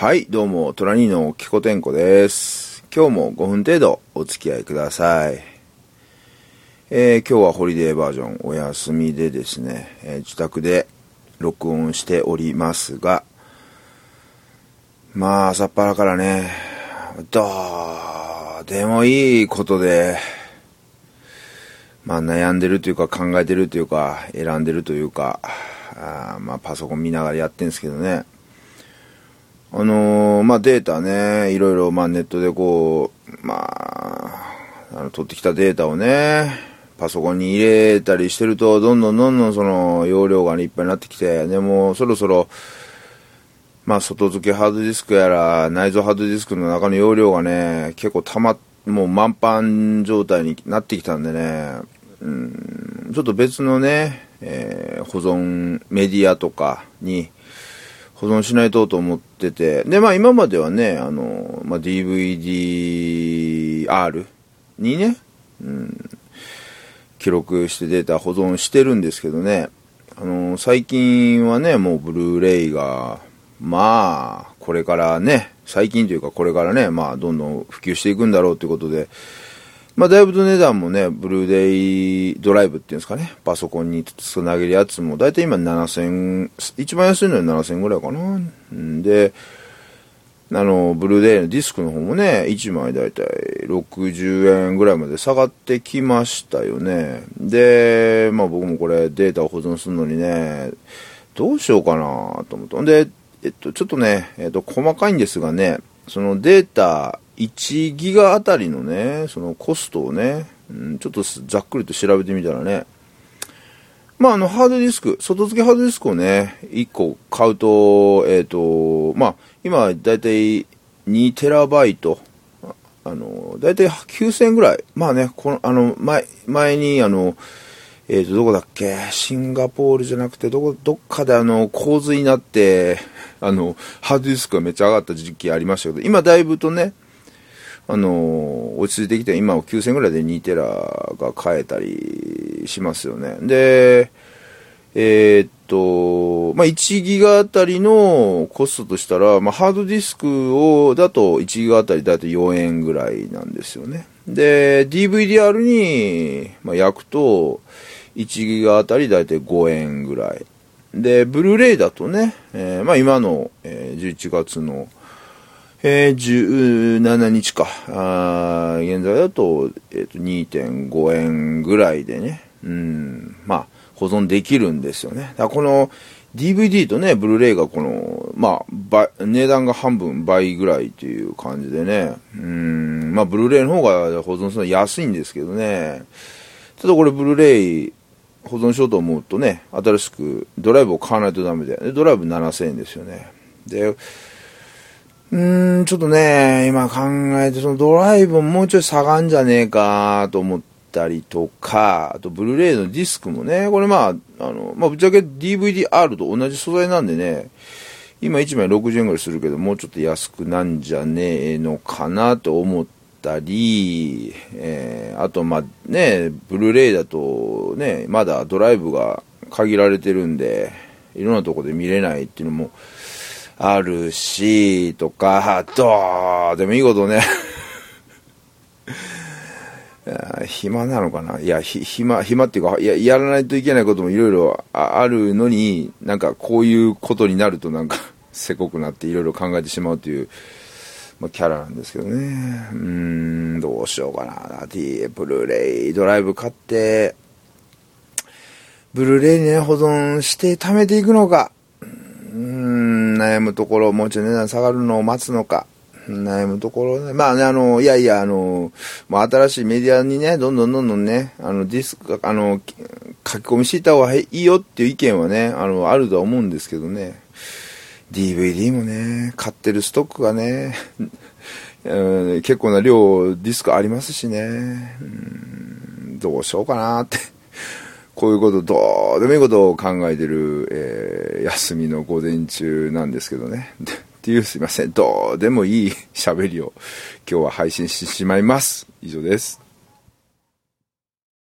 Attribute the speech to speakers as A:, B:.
A: はい、どうも、トラニーのキコテンコです。今日も5分程度お付き合いください。えー今日はホリデーバージョンお休みでですね、えー自宅で録音しておりますが、まあ、朝っぱらからね、どうでもいいことで、まあ悩んでるというか考えてるというか選んでるというか、あまあパソコン見ながらやってんですけどね。あのーまあデータね、いろいろまあネットでこう、まあ、あの取ってきたデータをね、パソコンに入れたりしてると、どんどんどんどんその容量がね、いっぱいになってきて、でもそろそろ、まあ外付けハードディスクやら内蔵ハードディスクの中の容量がね、結構たま、もう満帆状態になってきたんでね、うん、ちょっと別のね、えー保存メディアとかに保存しないとと思ってて、で、まあ今まではね、あの、まあ DVD-R にね、うん、記録してデータ保存してるんですけどね、あの、最近はね、もうブルーレイが、まあ、これからね、最近というかこれからね、まあどんどん普及していくんだろうということで、まあだいぶ値段もね、ブルーレイドライブっていうんですかね、パソコンにつなげるやつも、だいたい今7000、一番安いのは7000ぐらいかな。んで、あの、ブルーレイのディスクの方もね、1枚だいたい60円ぐらいまで下がってきましたよね。で、まあ僕もこれデータを保存するのにね、どうしようかなと思って。ほんで、えっと、ちょっとね、えっと、細かいんですがね、そのデータ1ギガあたりのね、そのコストをね、うん、ちょっとざっくりと調べてみたらね、まあ、あの、ハードディスク、外付けハードディスクをね、1個買うと、えっ、と、まあ、今、だいたい2テラバイト、あの、だいたい9000円ぐらい。まあね、この、あの、前、前に、あの、えっ、と、どこだっけ？シンガポールじゃなくて、どこ、どっかであの、洪水になって、あの、ハードディスクがめっちゃ上がった時期ありましたけど、今だいぶとね、あの落ち着いてきて、今は9000ぐらいで2テラが買えたりしますよね。で、えーっと、まあ、1ギガあたりのコストとしたら、まあ、ハードディスクを、だと1ギガあたりだと4円ぐらいなんですよね。で、DVDR に、ま、焼くと、1ギガあたりだいたい5円ぐらい。で、ブルーレイだとね、えーまあ、今の、えー11月の、えー、17日か。あ現在だと、えっ、と、2.5円ぐらいでね、うん、まあ、保存できるんですよね。だこの、DVD とね、ブルーレイがこの、まあ、倍値段が半分倍ぐらいという感じでね、うん、まあ、ブルーレイの方が保存するのは安いんですけどね、ただこれブルーレイ保存しようと思うとね、新しくドライブを買わないとダメで、でドライブ7000円ですよね。で、うん、ちょっとね、今考えて、そのドライブももうちょい下がんじゃねえかと思ったりとか、あとブルーレイのディスクもね、これまあ、あの、まあぶっちゃけ DVD-R と同じ素材なんでね、今1枚60円ぐらいするけど、もうちょっと安くなんじゃねえのかなと思ったり、えーあとまあね、ブルーレイだとね、まだドライブが限られてるんで、いろんなとこで見れないっていうのも、あるし、とか、どうでもいいことね。暇なのかないや、暇、暇っていうか、いや、やらないといけないこともいろいろあるのに、なんかこういうことになるとなんか、せこくなっていろいろ考えてしまうという、まあ、キャラなんですけどね。うーん、どうしようかな。D、ブルーレイ、ドライブ買って、ブルーレイにね、保存して貯めていくのか。悩むところ、もうちょい値段下がるのを待つのか。悩むところね。まあね、あの、いやいや、あの、まあ、新しいメディアにね、どんどんどんどんね、あの、ディスク、あの、書き込みしていた方がいいよっていう意見はね、あの、あるとは思うんですけどね。DVD もね、買ってるストックがね、結構な量ディスクありますしね。うんどうしようかなって。こういうこと、どうでもいいことを考えてる、えー休みの午前中なんですけどね。っていうすいません、どうでもいい喋りを今日は配信してしまいます。以上です。